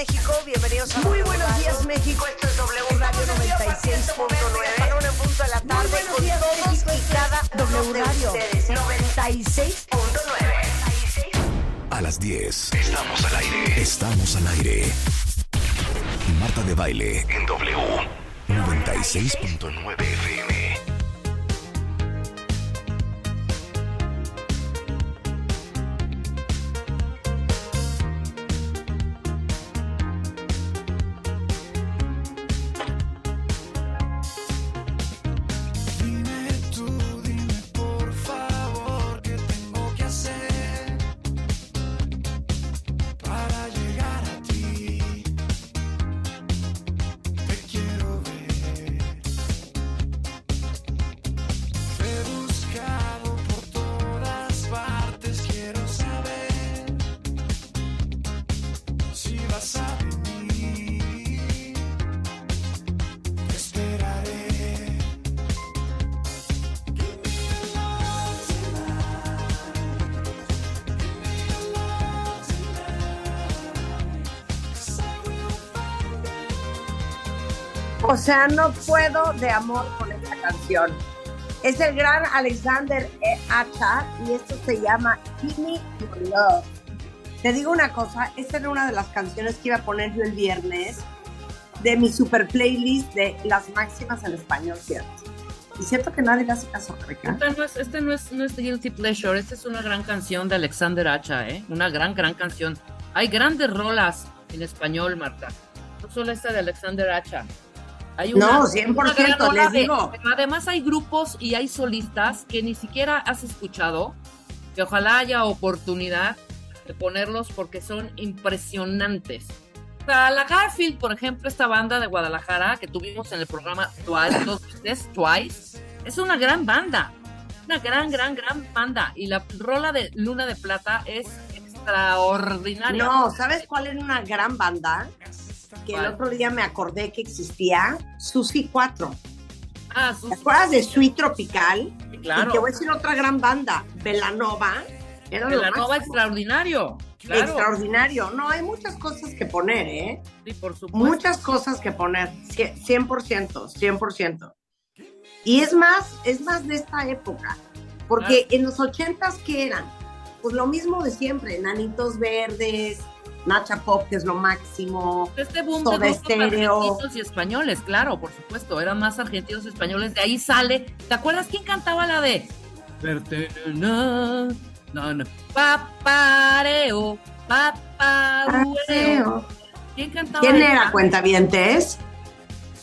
México, bienvenidos a Muy buenos días México, esto es W Radio 96.9. Para un punto de la tarde buenos con días, México, y esto cada W de Radio ustedes. 96.9. A las 10. Estamos al aire. Estamos al aire. Marta de baile en W. 96.9 FM. O sea, no puedo de amor con esta canción. Es el gran Alexander E. Acha y esto se llama Gimme Your Love. Te digo una cosa, esta era una de las canciones que iba a poner yo el viernes de mi super playlist de las máximas en español, ¿cierto? Y siento que nadie le hace caso, Rebeca. Este no es, este no es, no es Guilty Pleasure, esta es una gran canción de Alexander Hacha, ¿eh? Una gran, gran canción. Hay grandes rolas en español, Marta. No solo esta de Alexander Hacha. Hay No, 100%, gran rola les de- digo. pero además hay grupos y hay solistas que ni siquiera has escuchado, que ojalá haya oportunidad de ponerlos porque son impresionantes. Sea, la Garfield, por ejemplo, esta banda de Guadalajara que tuvimos en el programa Twice, dos veces, Twice, es una gran banda. Una gran, gran, gran banda. Y la rola de Luna de Plata es extraordinaria. No, ¿sabes cuál era una gran banda? Que el otro día me acordé que existía, Susi 4. Ah, ¿Te sus- acuerdas de Sweet Tropical? sí, Y claro. te voy a decir otra gran banda, Velanova. Era Velanova extraordinario. Claro. Extraordinario. No, hay muchas cosas que poner, ¿eh? Sí, por supuesto. Muchas cosas que poner. Cie- 100%, 100%. Y es más, es más de esta época. Porque en los ochentas, ¿qué eran? Pues lo mismo de siempre. Nanitos verdes, Nacha Pop, que es lo máximo. Este boom Soda de argentinos y españoles, claro, por supuesto, eran más argentinos y españoles, de ahí sale. ¿Te acuerdas quién cantaba la de? No, no. Papareo, papareo. ¿Quién cantaba? ¿Quién era cuentavientes?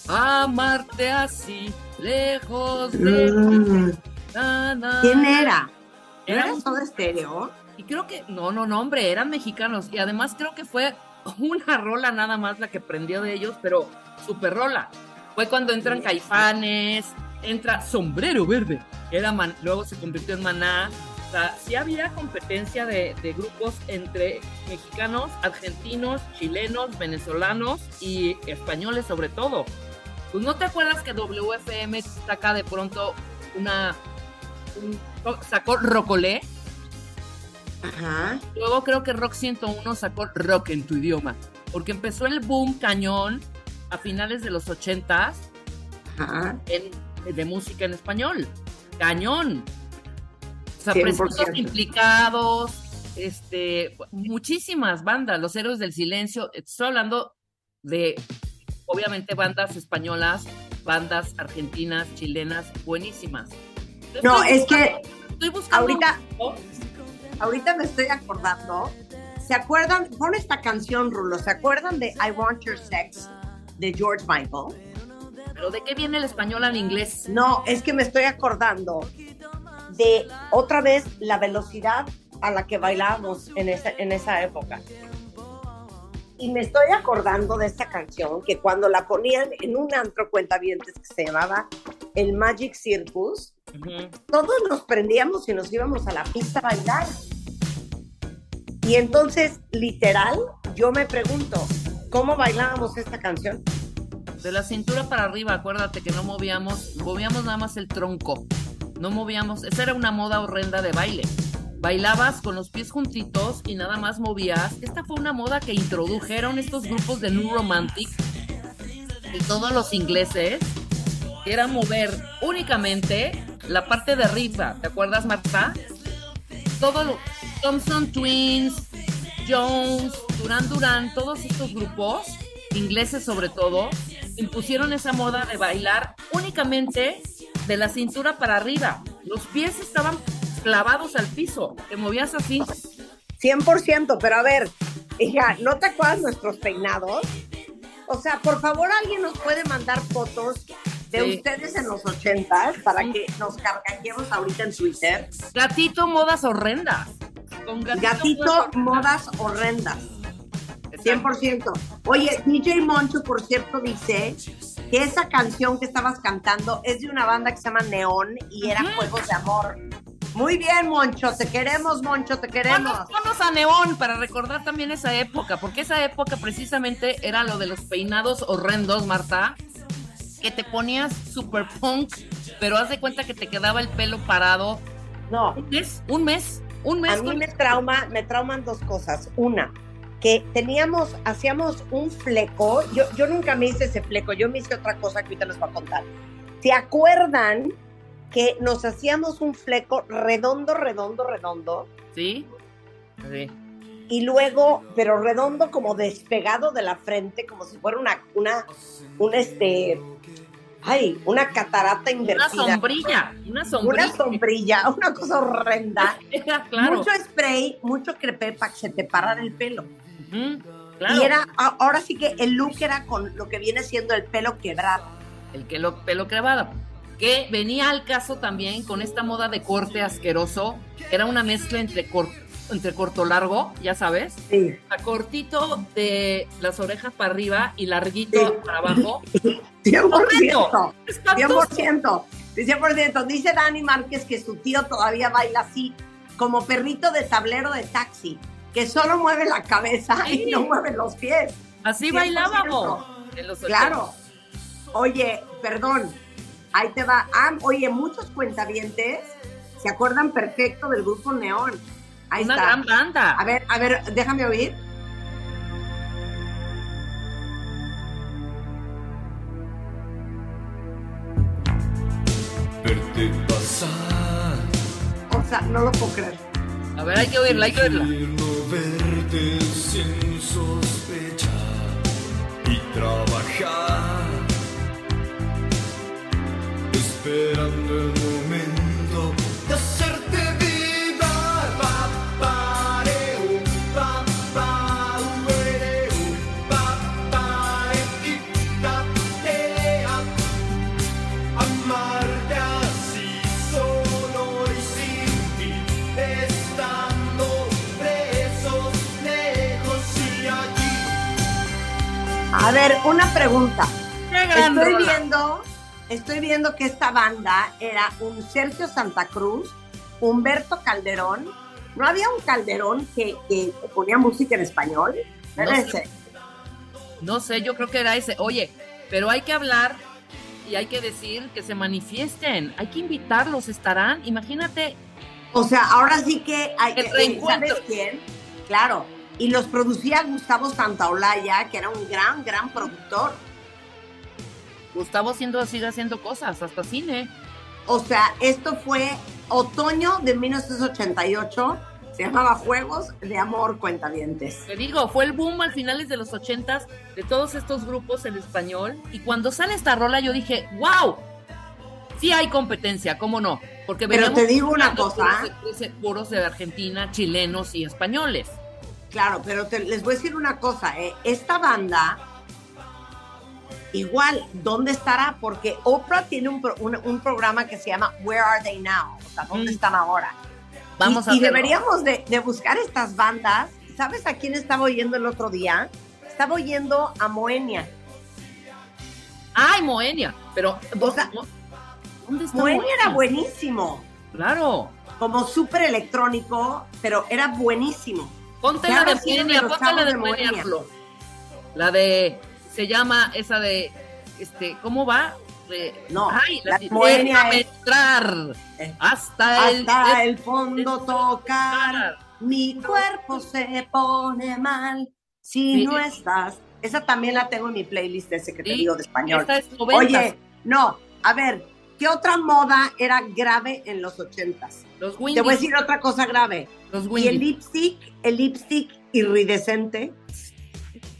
Amarte así, lejos de Mm, na, na. ¿Quién era? ¿No Era era un- Soda Stereo? Y creo que, no, no, no, hombre, eran mexicanos. Y además creo que fue una rola nada más la que prendió de ellos, pero super rola. Fue cuando entran Caifanes, entra Sombrero Verde, era Man- luego se convirtió en Maná. O sea, sí había competencia de, de grupos entre mexicanos, argentinos, chilenos, venezolanos y españoles sobre todo. Pues no te acuerdas que WFM saca de pronto una... un- sacó Rocolé, Ajá. Luego creo que Rock 101 sacó Rock en tu idioma, porque empezó el boom cañón a finales de los 80s Ajá. en, de música en español. Cañón. O sea, 100%. presuntos implicados, este, muchísimas bandas, Los Héroes del Silencio. Estoy hablando de, obviamente, bandas españolas, bandas argentinas, chilenas, buenísimas. No, estoy es que estoy buscando ahorita-. Ahorita me estoy acordando. ¿Se acuerdan? Pon esta canción, Rulo. ¿Se acuerdan de I Want Your Sex de George Michael? Pero ¿de qué viene el español al inglés? No, es que me estoy acordando de otra vez la velocidad a la que bailábamos en esa, en esa época. Y me estoy acordando de esta canción que cuando la ponían en un antro cuentavientes que se llamaba el Magic Circus, Todos nos prendíamos y nos íbamos a la pista a bailar. Y entonces, literal, yo me pregunto, ¿cómo bailábamos esta canción? De la cintura para arriba, acuérdate que no movíamos, movíamos nada más el tronco. No movíamos, esa era una moda horrenda de baile. bailabas con los pies juntitos y nada más movías. Esta fue una moda que introdujeron estos grupos de New Romantic y todos los ingleses, que era mover únicamente la parte de arriba. ¿Te acuerdas, Marta? Todo lo, Thompson Twins, Jones, Duran Duran, todos estos grupos, ingleses sobre todo, impusieron esa moda de bailar únicamente de la cintura para arriba. Los pies estaban clavados al piso, te movías así. 100%, pero a ver, hija, ¿no te acuerdas nuestros peinados? O sea, por favor, alguien nos puede mandar fotos de Sí. ustedes en los 80 para que nos cargañemos ahorita en Twitter. Gatito, modas horrendas. Con gatito, Gatito, modas horrendas. horrendas. 100%. Oye, DJ Moncho, por cierto, dice que esa canción que estabas cantando es de una banda que se llama Neón y era. Juegos de Amor. Muy bien, Moncho, te queremos, Moncho, te queremos. Ponnos a Neón para recordar también esa época, porque esa época precisamente era lo de los peinados horrendos, Marta, que te ponías super punk, pero haz de cuenta que te quedaba el pelo parado No, un mes, un mes, un mes. a mí me trauma, me trauman dos cosas. Una, que teníamos, hacíamos un fleco. Yo, yo nunca me hice ese fleco, yo me hice otra cosa que ahorita les voy a contar. ¿Se acuerdan que nos hacíamos un fleco redondo, redondo, redondo? ¿Sí? Sí. Y luego, pero redondo como despegado de la frente, como si fuera una, una, un este, ay, una catarata Una invertida. sombrilla, una sombrilla. Una sombrilla, una cosa horrenda. Claro. Mucho spray, mucho crepé para que se te parara el pelo. Claro. Y era, ahora sí que el look era con lo que viene siendo el pelo quebrado. el que lo, pelo clavado. Que venía al caso también con esta moda de corte asqueroso. Era una mezcla entre, cor- entre corto largo, ya sabes, Sí. a cortito de las orejas para arriba y larguito Sí. para abajo. 100%. Espantoso. 100%. 100%. Dice Dani Márquez que su tío todavía baila así, como perrito de tablero de taxi, que solo mueve la cabeza Sí. y no mueve los pies. Así 100%. bailábamos. en los Claro. Oye, perdón. Ahí te va. Ah, oye, muchos cuentavientes se acuerdan perfecto del grupo Neón. Ahí Una está. gran banda. A ver, a ver, déjame oír. Verte pasar, O sea, no lo puedo creer. A ver, hay que oírla, hay que oírla. verte sin sospechar y trabajar, esperando el momento A ver, una pregunta. Estoy viendo, estoy viendo que esta banda era un Sergio Santa Cruz, Humberto Calderón. ¿No había un Calderón que, que ponía música en español? No Era sé. ese. No sé, yo creo que era ese. Oye, pero hay que hablar y hay que decir que se manifiesten. Hay que invitarlos, estarán. Imagínate, O sea, ahora sí que hay, El eh. ¿sabes quién? Claro. Y los producía Gustavo Santaolalla, que era un gran, gran productor. Gustavo siendo, sigue haciendo cosas, hasta cine. O sea, esto fue otoño de 1988. Se llamaba Juegos de Amor Cuentavientes. Te digo, fue el boom al finales de los ochentas de todos estos grupos en español. Y cuando sale esta rola, yo dije, wow, sí hay competencia, ¿cómo no? Porque Pero te digo una cosa. puros de- puros de Argentina, chilenos y españoles. Claro, pero te- les voy a decir una cosa. eh, Esta banda, igual, ¿dónde estará? Porque Oprah tiene un, pro- un- un programa que se llama Where Are They Now? O sea, ¿dónde Mm. están ahora? Vamos y, a y deberíamos de, de buscar estas bandas. ¿Sabes a quién estaba oyendo el otro día? Estaba oyendo a Moenia. ¡Ay, Moenia! Pero, O sea, ¿dónde está Moenia era buenísimo, Claro. como súper electrónico, pero era buenísimo. Ponte ¿Qué la de Moenia, ponte la de Moenia. La de, se llama esa de, este, ¿cómo va? de- No, Ay, la la Moenia es- entrar Eh, hasta el, Hasta el- el fondo tocar, mi cuerpo se pone mal si Sí. no estás. Esa también la tengo en mi playlist ese que te Sí, digo de español. Esta es 90. Oye, no, a ver, ¿qué otra moda era grave en los ochentas? los Te voy a decir otra cosa grave. los Y el Windies. lipstick, el lipstick iridescente,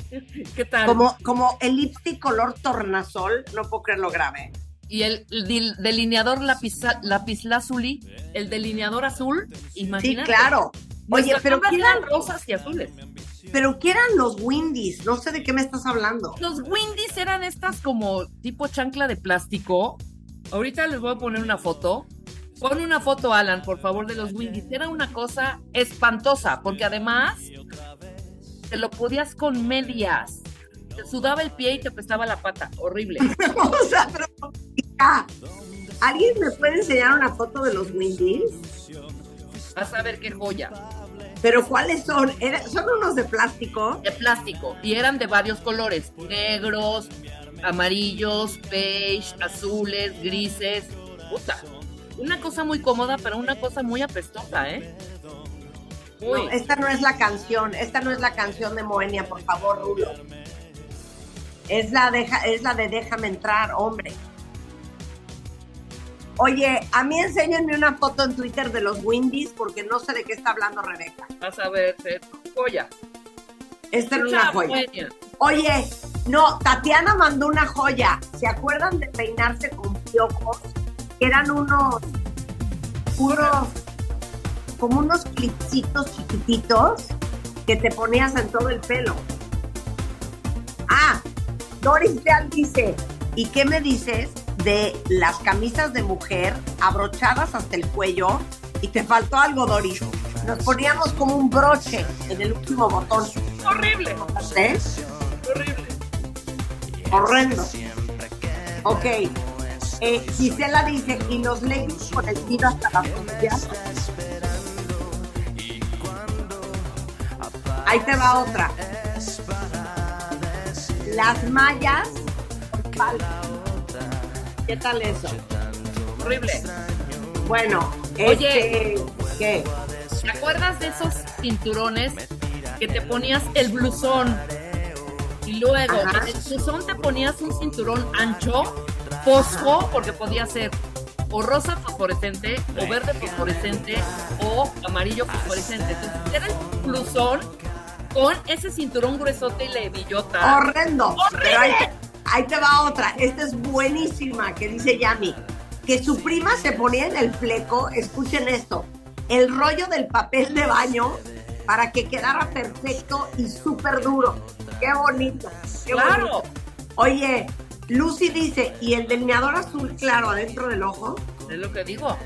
¿Qué tal? como, como el lipstick color tornasol, no puedo creerlo grave. Y el, dil- delineador lapislázuli, el delineador azul, Sí, imagínate. claro. Oye, pero ¿qué eran, rosas y azules. pero ¿qué eran los Windies? No sé de qué me estás hablando. Los Windies eran estas como tipo chancla de plástico. Ahorita les voy a poner una foto. Pon una foto, Alan, por favor, de los Windies. Era una cosa espantosa, porque además te lo podías con medias. Te sudaba el pie y te apestaba la pata. Horrible. o sea, pero... ¿Alguien me puede enseñar una foto de los Windies? Vas a ver qué joya. ¿Pero cuáles son? ¿Son unos de plástico? De plástico. Y eran de varios colores. Negros, amarillos, beige, azules, grises. Puta. Una cosa muy cómoda, pero una cosa muy apestosa, ¿eh? Uy. No, esta no es la canción, esta no es la canción de Moenia, por favor, Rulo. Es la, deja, es la de Déjame entrar, hombre. Oye, a mí enséñenme una foto en Twitter de los Windies porque no sé de qué está hablando Rebeca. Vas a ver, se- joya. Esta era una joya. Oye, no, Tatiana mandó una joya. ¿Se acuerdan de peinarse con piojos? Eran unos, unos, como unos clipsitos chiquititos que te ponías en todo el pelo. Ah, Doris Leal dice, ¿y qué me dices de las camisas de mujer abrochadas hasta el cuello? Y te faltó algo, Doris. Nos poníamos como un broche en el último botón. Horrible, ¿Eh? horrible. Horrendo. Ok. Eh, Gisela dice, y los leggings con el tiro hasta las rodillas. Ahí te va otra. Las mallas con falda. ¿Qué tal eso? Horrible. Bueno, Oye. este, ¿qué? ¿Te acuerdas de esos cinturones que te ponías el blusón? Y luego Ajá. en el blusón te ponías un cinturón ancho, fosfo, porque podía ser o rosa fosforescente, o verde fosforescente, o amarillo fosforescente. Entonces era el blusón con ese cinturón gruesote y la hebillota. Horrendo. Pero ahí te, ahí te va otra. Esta es buenísima, que dice Yami. Que su prima se ponía en el fleco, escuchen esto, el rollo del papel de baño para que quedara perfecto y súper duro. Qué bonito. qué Claro. bonito. Oye, Lucy dice, ¿y el delineador azul claro adentro del ojo? Es lo que digo.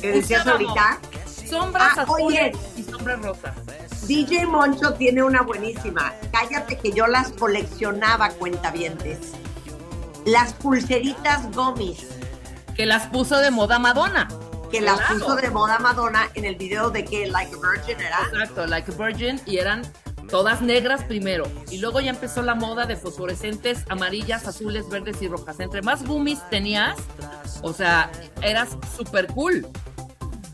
Que decías ahorita. Sombras Ah, azules oye. y sombras rosas. DJ Moncho tiene una buenísima. Cállate que yo las coleccionaba, cuentavientes. Las pulseritas gomis. Que las puso de moda Madonna. Que las Claro. puso de moda Madonna en el video de que Like a Virgin era. Exacto, like a virgin, y eran todas negras primero. Y luego ya empezó la moda de fosforescentes, amarillas, azules, verdes y rojas. Entre más gummies tenías, o sea, eras súper cool.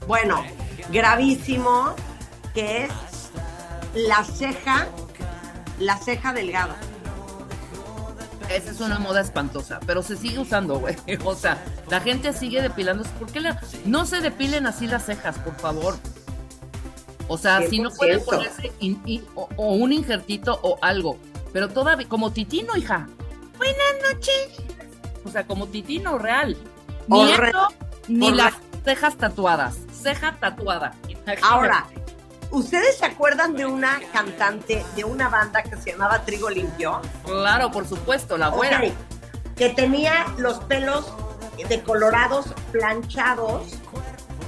Bueno, gravísimo, que es la ceja, la ceja delgada. Esa es una moda espantosa, pero se sigue usando, güey. O sea, la gente sigue depilándose. ¿Por qué la- no se depilen así las cejas, por favor? O sea, si no pueden 100%. ponerse in- in- o, o un injertito o algo. Pero todavía, como titino, hija. Buenas noches. O sea, como titino real. Ni eso, ni las cejas tatuadas. Ceja tatuada. Imagínate. Ahora, ¿ustedes se acuerdan de una cantante de una banda que se llamaba Trigo Limpio? Claro, por supuesto, la. Ok, Que tenía los pelos decolorados, planchados,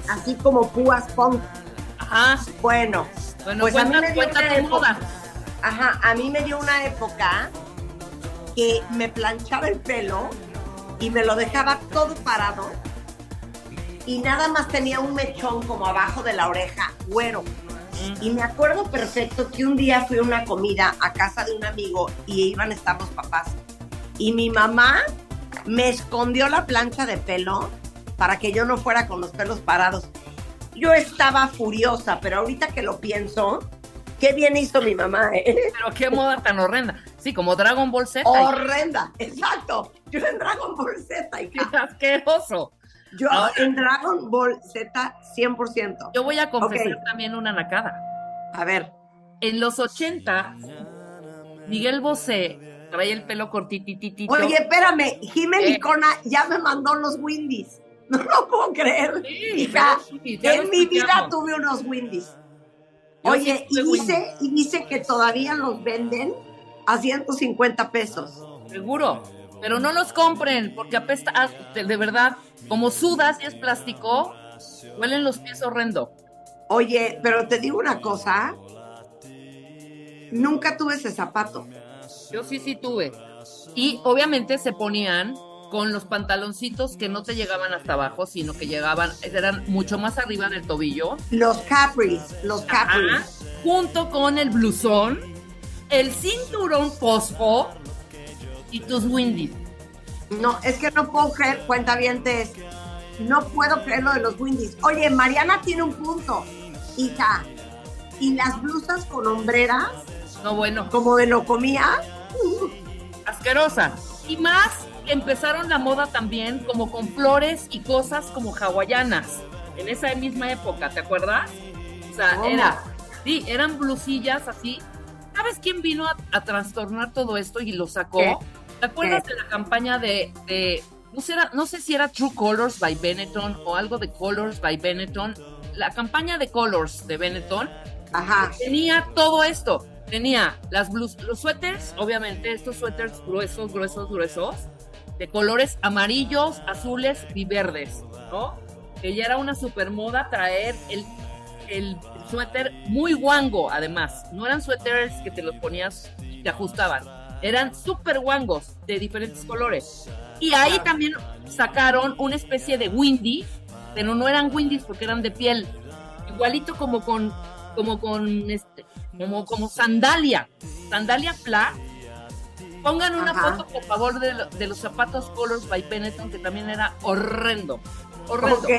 así como púas punk. Ajá. Bueno, Bueno, pues a mí me dio una época-. Ajá, a mí me dio una época que me planchaba el pelo y me lo dejaba todo parado y nada más tenía un mechón como abajo de la oreja, güero. Y me acuerdo perfecto que un día fui a una comida a casa de un amigo y iban a estar los papás. Y mi mamá me escondió la plancha de pelo para que yo no fuera con los pelos parados. Yo estaba furiosa, pero ahorita que lo pienso, qué bien hizo mi mamá, ¿eh? Pero qué moda tan horrenda. Sí, como Dragon Ball Z. Horrenda, exacto. Yo en Dragon Ball Z, Qué hija. asqueroso. Yo Ahora- en Dragon Ball Z, 100%. Yo voy a confesar también una nacada. A ver, En los 80, Miguel Bosé traía el pelo cortititito. oye, espérame, Jiménez Eh. Licona ya me mandó los Windies. No lo puedo creer. Sí, Hija, sí, en mi vida tuve unos Windies. Oye, sí y dice, y dice que todavía los venden a 150 pesos. Seguro. Pero no los compren, porque apesta, ah, de, verdad, como sudas y es plástico, huelen los pies horrendo. Oye, pero te digo una cosa. Nunca tuve ese zapato. Yo sí, sí tuve. Y obviamente se ponían con los pantaloncitos que no te llegaban hasta abajo, sino que llegaban, eran mucho más arriba del tobillo. Los Capris, los Ajá, Capris. junto con el blusón, el cinturón fosfo y tus windies. No, es que no puedo creer, cuenta No puedo creer lo de los Windies. Oye, Mariana tiene un punto. Hija, ¿y las blusas con hombreras, No, bueno, como de lo comía? asquerosa. Y más, empezaron la moda también como con flores y cosas como hawaianas. En esa misma época, ¿te acuerdas? O sea, ¿Cómo? era, sí, eran blusillas así. ¿Sabes quién vino a, a trastornar todo esto y lo sacó? ¿Qué? ¿Te acuerdas ¿Qué? de la campaña de, de- no, sé, era- no sé si era True Colors by Benetton o algo de Colors by Benetton? La campaña de Colors de Benetton Ajá. tenía todo esto. Tenía las blus, los suéteres, obviamente, estos suéteres gruesos, gruesos, gruesos, de colores amarillos, azules y verdes, ¿no? Que ya era una super moda traer el, el suéter muy guango, además. No eran suéteres que te los ponías y te ajustaban. Eran súper guangos de diferentes colores. Y ahí también sacaron una especie de windy, pero no eran windies porque eran de piel. Igualito como con, como con este, como, como sandalia, sandalia flat. Pongan una Ajá. foto, por favor, de, lo- de los zapatos Colors by Benetton, que también era horrendo. Horrendo. Ok,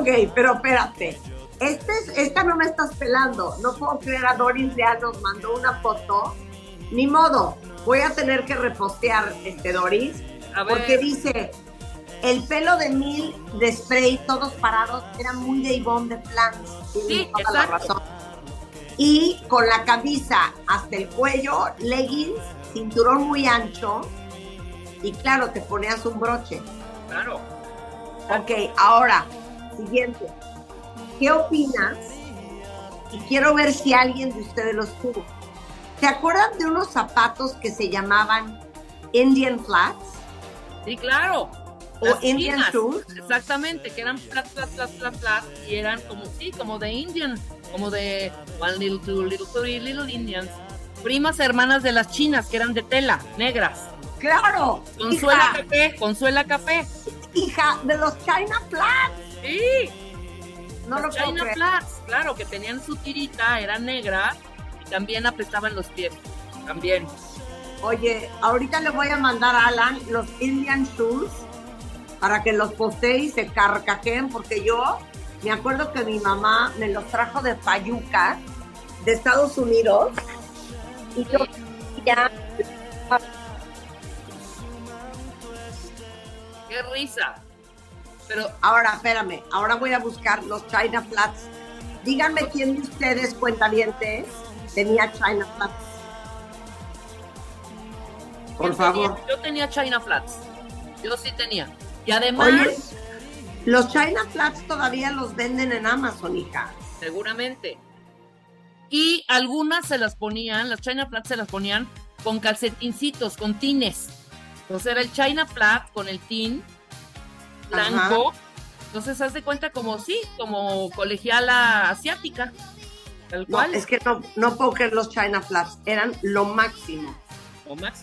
ok, pero espérate. Este es- esta no me estás pelando. No puedo creer a Doris Leal nos mandó una foto. Ni modo, voy a tener que repostear este Doris. A ver. Porque dice, el pelo de Mil de spray, todos parados, era muy de Ivonne de Sí, toda la razón. Y con la camisa hasta el cuello, leggings, cinturón muy ancho. Y claro, te ponías un broche. Claro. Ok, ahora, siguiente. ¿Qué opinas? Y quiero ver si alguien de ustedes los tuvo. ¿Se acuerdan de unos zapatos que se llamaban Indian Flats? Sí, claro. O Las Indian shoes. Exactamente, que eran flat, flat, flat, flat, flat, y eran como, sí, como de Indian, como de One Little, Two Little, Three Little Indians. Primas hermanas de las chinas, que eran de tela, negras. Claro. Consuela Hija, Café, Consuela Café. hija, de los China Flats. Sí, No lo puedo China. Flats, claro, que tenían su tirita, era negra, y también apretaban los pies, también. Oye, ahorita le voy a mandar a Alan los Indian Shoes para que los postee y se carcajeen, porque yo me acuerdo que mi mamá me los trajo de Fayuca, de Estados Unidos, y yo ya ¡Qué risa! Pero Ahora, espérame, ahora voy a buscar los China Flats. Díganme quién de ustedes, cuentavientes, tenía China Flats. Por favor. tenía- yo tenía China Flats. Yo sí tenía. Y además, Oye, los China Flats todavía los venden en Amazon, hija. seguramente. Y algunas se las ponían, las China Flats se las ponían con calcetincitos, con tines. Entonces era el China Flat con el tin blanco. Entonces haz de cuenta como sí, como colegiala asiática. Tal No, cual. es que no, no puedo creer los China Flats, eran lo máximo.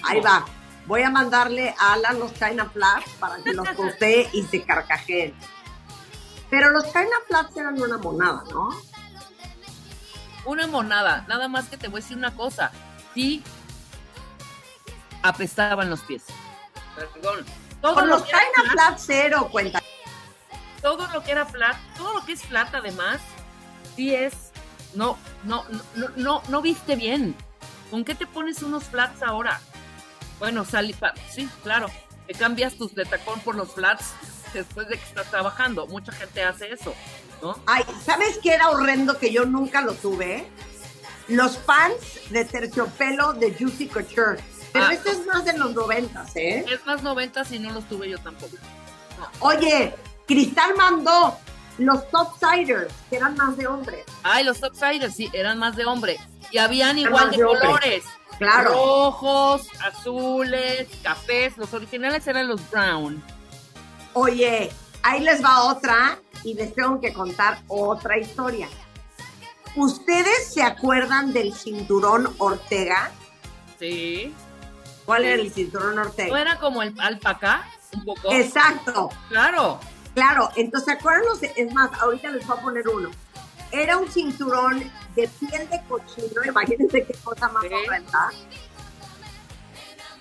Ahí va. Voy a mandarle a Alan los China Flats para que los postee y se carcajeen. Pero los China Flats eran una monada, ¿no? Una monada. Nada más que te voy a decir una cosa. Sí, apestaban los pies. Perdón. Todo flat, cero, cuenta. todo lo que era flat, todo lo que es flat además, sí es, no, no, no, no, no viste bien. ¿Con qué te pones unos flats ahora? Bueno, salí, pa- sí, claro, te cambias tus de tacón por los flats después de que estás trabajando. Mucha gente hace eso, ¿no? Ay, ¿sabes qué era horrendo que yo nunca lo tuve? Los pants de terciopelo de Juicy Couture. Pero Ah. esto es más de los noventas, ¿eh? Es más 90 y no los tuve yo tampoco. Oye, Cristal mandó los topsiders, que eran más de hombres. Ay, los topsiders, sí, eran más de hombre. Y habían Eran igual de de colores. Claro. Rojos, azules, cafés. Los originales eran los brown. Oye, ahí les va otra y les tengo que contar otra historia. ¿Ustedes se acuerdan del cinturón Ortega? Sí. ¿Cuál era el cinturón Ortega? ¿No era como el alpaca? Un poco. Exacto, Claro. claro. Entonces, ¿se acuerdan los? Es más, ahorita les voy a poner uno. Era un cinturón de piel de cochino, imagínense qué cosa más Sí. horrenda.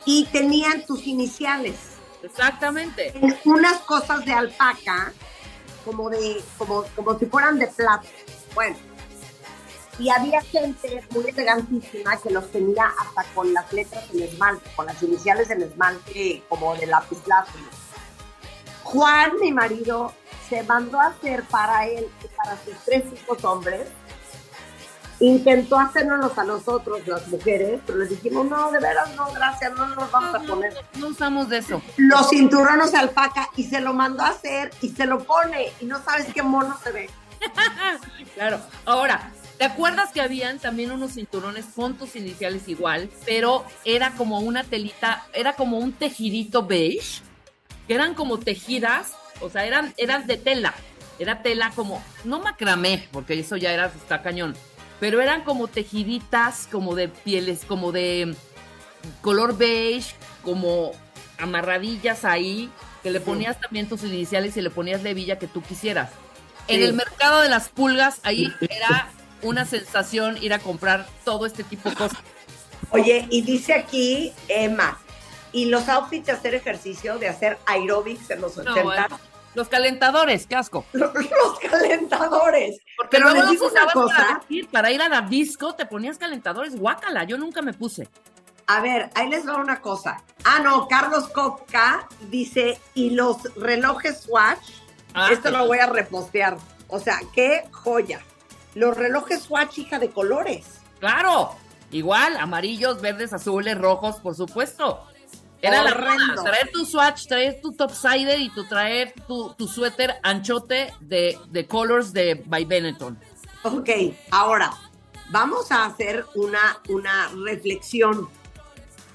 Y tenían tus iniciales. Exactamente. en unas cosas de alpaca, como de, como, como si fueran de plata. Bueno, y había gente muy elegantísima que los tenía hasta con las letras en esmalte, con las iniciales en esmalte, como de lápiz. Juan, mi marido, se mandó a hacer para él y para sus tres hijos hombres. Intentó hacernos a nosotros, las mujeres, pero les dijimos, no, de veras, no, gracias, no nos vamos a No, poner no, no usamos de eso. los cinturones de alpaca y se lo mandó a hacer y se lo pone y no sabes qué mono se ve. Claro. Ahora, ¿te acuerdas que habían también unos cinturones con tus iniciales igual, pero era como una telita, era como un tejidito beige, que eran como tejidas, o sea, eran, eran de tela, era tela como, no macramé, porque eso ya era, está cañón, pero eran como tejiditas, como de pieles, como de color beige, como amarradillas ahí, que le ponías también tus iniciales y le ponías la hebilla que tú quisieras. En el mercado de las pulgas, ahí era una sensación ir a comprar todo este tipo de cosas. Oye, y dice aquí Emma, y los outfits de hacer ejercicio, de hacer aerobics en los 80, No, eh, los calentadores, qué asco. los, los calentadores. Porque Pero luego les digo una para, cosa, vestir, para ir a la disco, te ponías calentadores, guácala, yo nunca me puse. a ver, ahí les va una cosa. Ah, no, Carlos Kopka dice, y los relojes Swatch, Ah, esto lo voy a repostear. O sea, qué joya. Los relojes Swatch, hija de colores. Claro, igual, amarillos, verdes, azules, rojos, por supuesto. Era la Horrendo. moda, traer tu swatch, traer tu topsider y tu traer tu, tu suéter anchote de, de colors de by Benetton. Ok, ahora vamos a hacer una, una reflexión.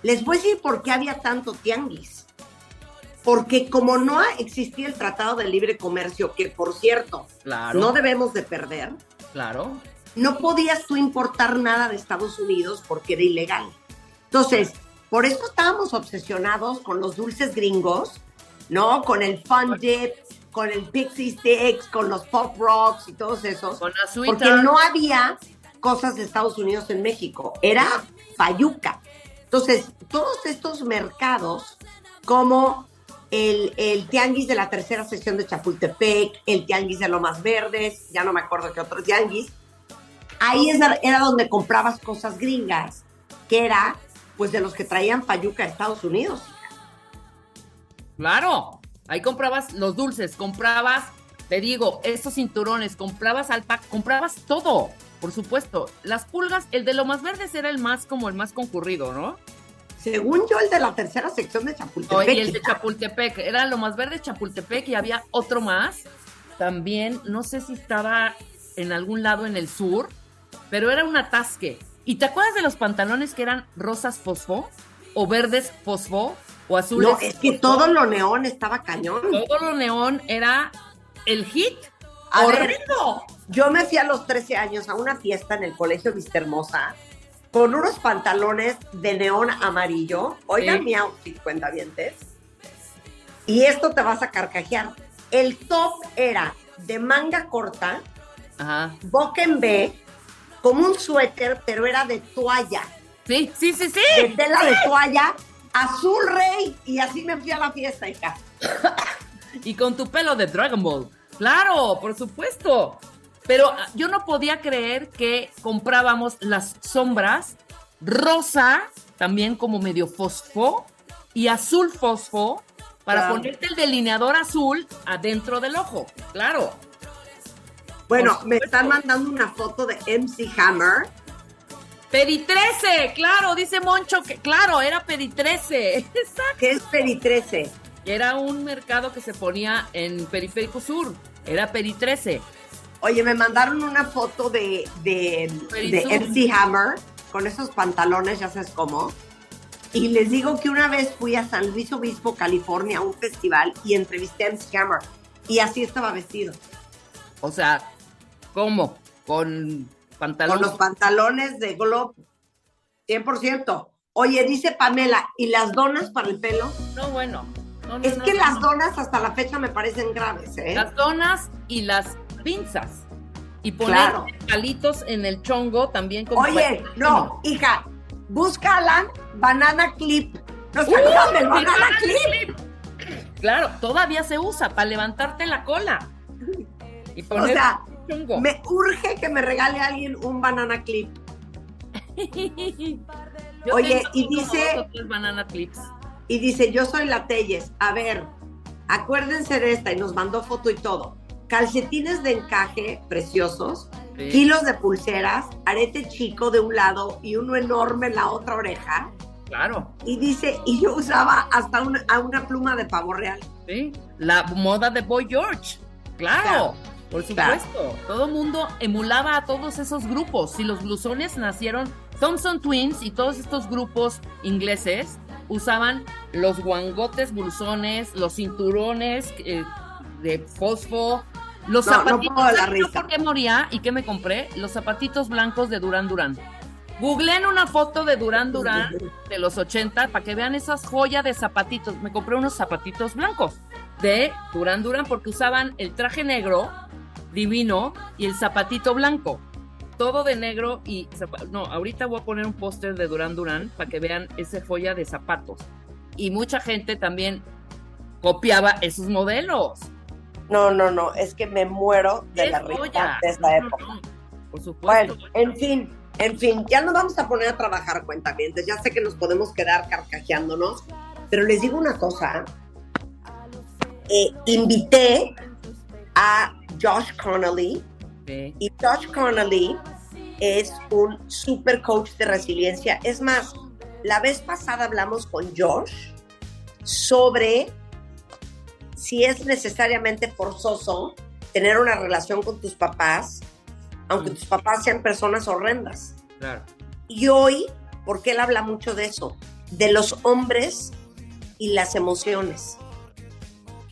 Les voy a decir por qué había tanto tianguis. Porque como no existía el Tratado de Libre Comercio, que por cierto, Claro, no debemos de perder, claro. no podías tú importar nada de Estados Unidos porque era ilegal. Entonces, por eso estábamos obsesionados con los dulces gringos, ¿no? Con el Fun Dip, con el Pixie Sticks, con los Pop Rocks y todos esos. Con la Porque no había cosas de Estados Unidos en México, era Fayuca. Entonces, todos estos mercados, como el, el tianguis de la tercera sección de Chapultepec, el tianguis de Lomas Verdes, ya no me acuerdo qué otro tianguis, ahí era donde comprabas cosas gringas, que era pues de los que traían Fayuca a Estados Unidos. Claro, ahí comprabas los dulces, comprabas, te digo, estos cinturones, comprabas alpaca, comprabas todo, por supuesto. Las pulgas, el de lo más verdes era el más como el más concurrido, ¿no? Según yo, el de la tercera sección de Chapultepec. y el de Chapultepec, era lo más verde Chapultepec y había otro más. También, no sé si estaba en algún lado en el sur, pero era un atasque. ¿Y te acuerdas de los pantalones que eran rosas fosfo? ¿O verdes fosfo? ¿O azules? No, es que fosfo? todo lo neón estaba cañón. Todo lo neón era el hit. A. Yo me fui a los 13 años a una fiesta en el colegio Vista Hermosa con unos pantalones de neón amarillo. Oigan Sí. mi outfit, cuentavientes. Y esto te vas a carcajear. El top era de manga corta, Ajá. boca en B, como un suéter, pero era de toalla. Sí, sí, sí, sí. De tela de toalla azul rey y así me fui a la fiesta, hija. Y con tu pelo de Dragon Ball. Claro, por supuesto. Pero ah, yo no podía creer que comprábamos las sombras rosa, también como medio fosfo, y azul fosfo, para Claro. ponerte el delineador azul adentro del ojo. Claro. Bueno, me están mandando una foto de MC Hammer. Pedi 13, claro, dice Moncho que, claro, era Pedi 13. Exacto. que es Peri 13. Era un mercado que se ponía en Periférico Sur. Era Pedi 13. Oye, me mandaron una foto de, de, de. MC Hammer con esos pantalones, ya sabes cómo. Y les digo que una vez fui a San Luis Obispo, California, a un festival y entrevisté a MC Hammer. Y así estaba vestido. O sea, ¿cómo? Con Con pantalones. los pantalones de Globo. 100%. Oye, dice Pamela, ¿y las donas para el pelo? No, bueno. No, no, Es no, que no, las no. donas hasta la fecha me parecen graves, ¿eh? Las donas y las pinzas. Y poner Claro. palitos en el chongo también como Oye, no, hija, búscala Banana Clip. ¿No se ¡Uy, acuerdan del el Banana banana Clip? Claro, todavía se usa para levantarte la cola. Y O poner sea, chongo. me urge que me regale a alguien un Banana Clip. Yo Oye, y dice- o banana clips. Y dice, yo soy la Telles. A ver, acuérdense de esta y nos mandó foto y todo. Calcetines de encaje preciosos, Sí. kilos de pulseras, arete chico de un lado y uno enorme en la otra oreja. Claro, Y dice, y yo usaba hasta una, a una pluma de pavo real. sí. La moda de Boy George. Claro, Claro. por Claro. supuesto. Todo mundo emulaba a todos esos grupos. Si los blusones nacieron, Thompson Twins y todos estos grupos ingleses usaban los guangotes blusones, los cinturones eh, de fosfo, los No, zapatitos. puedo de la ¿sabes yo risa. por qué moría y qué me compré? Los zapatitos blancos de Durán Durán. Googleen una foto de Durán Durán de los 80 para que vean esas joyas de zapatitos. Me compré unos zapatitos blancos de Durán Durán porque usaban el traje negro divino y el zapatito blanco. Todo de negro y no, ahorita voy a poner un póster de Durán Durán para que vean esa joya de zapatos. Y mucha gente también copiaba esos modelos. No, no, no, es que me muero de la risa de esa época. Por supuesto. Bueno, en fin, en fin, ya nos vamos a poner a trabajar cuentavientes. Ya sé que nos podemos quedar carcajeándonos, pero les digo una cosa. Eh, invité a Josh Connolly Sí. y Josh Connolly es un super coach de resiliencia. Es más, la vez pasada hablamos con Josh sobre si es necesariamente forzoso tener una relación con tus papás, aunque Mm. tus papás sean personas horrendas. Claro. Y hoy, porque él habla mucho de eso, de los hombres y las emociones.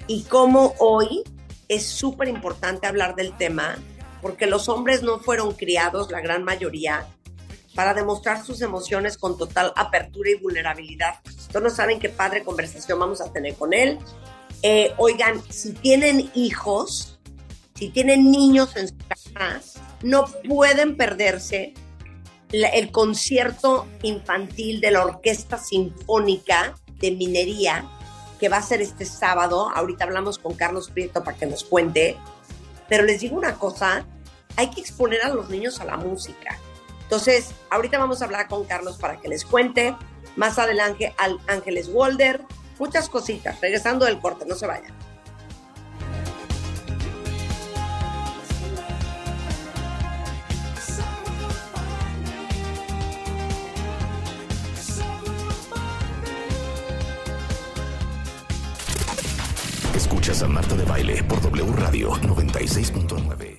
Y cómo hoy es súper importante hablar del tema, porque los hombres no fueron criados, la gran mayoría, para demostrar sus emociones con total apertura y vulnerabilidad. Ustedes no saben qué padre conversación vamos a tener con él. Eh, oigan, si tienen hijos, si tienen niños en su casa, no pueden perderse el concierto infantil de la Orquesta Sinfónica de Minería, que va a ser este sábado. Ahorita hablamos con Carlos Prieto para que nos cuente. Pero les digo una cosa, hay que exponer a los niños a la música. Entonces, ahorita vamos a hablar con Carlos para que les cuente. Más adelante, al Ángeles Walder. Muchas cositas. Regresando del corte, no se vayan. Escuchas a Marta de Baile por W Radio 96.9.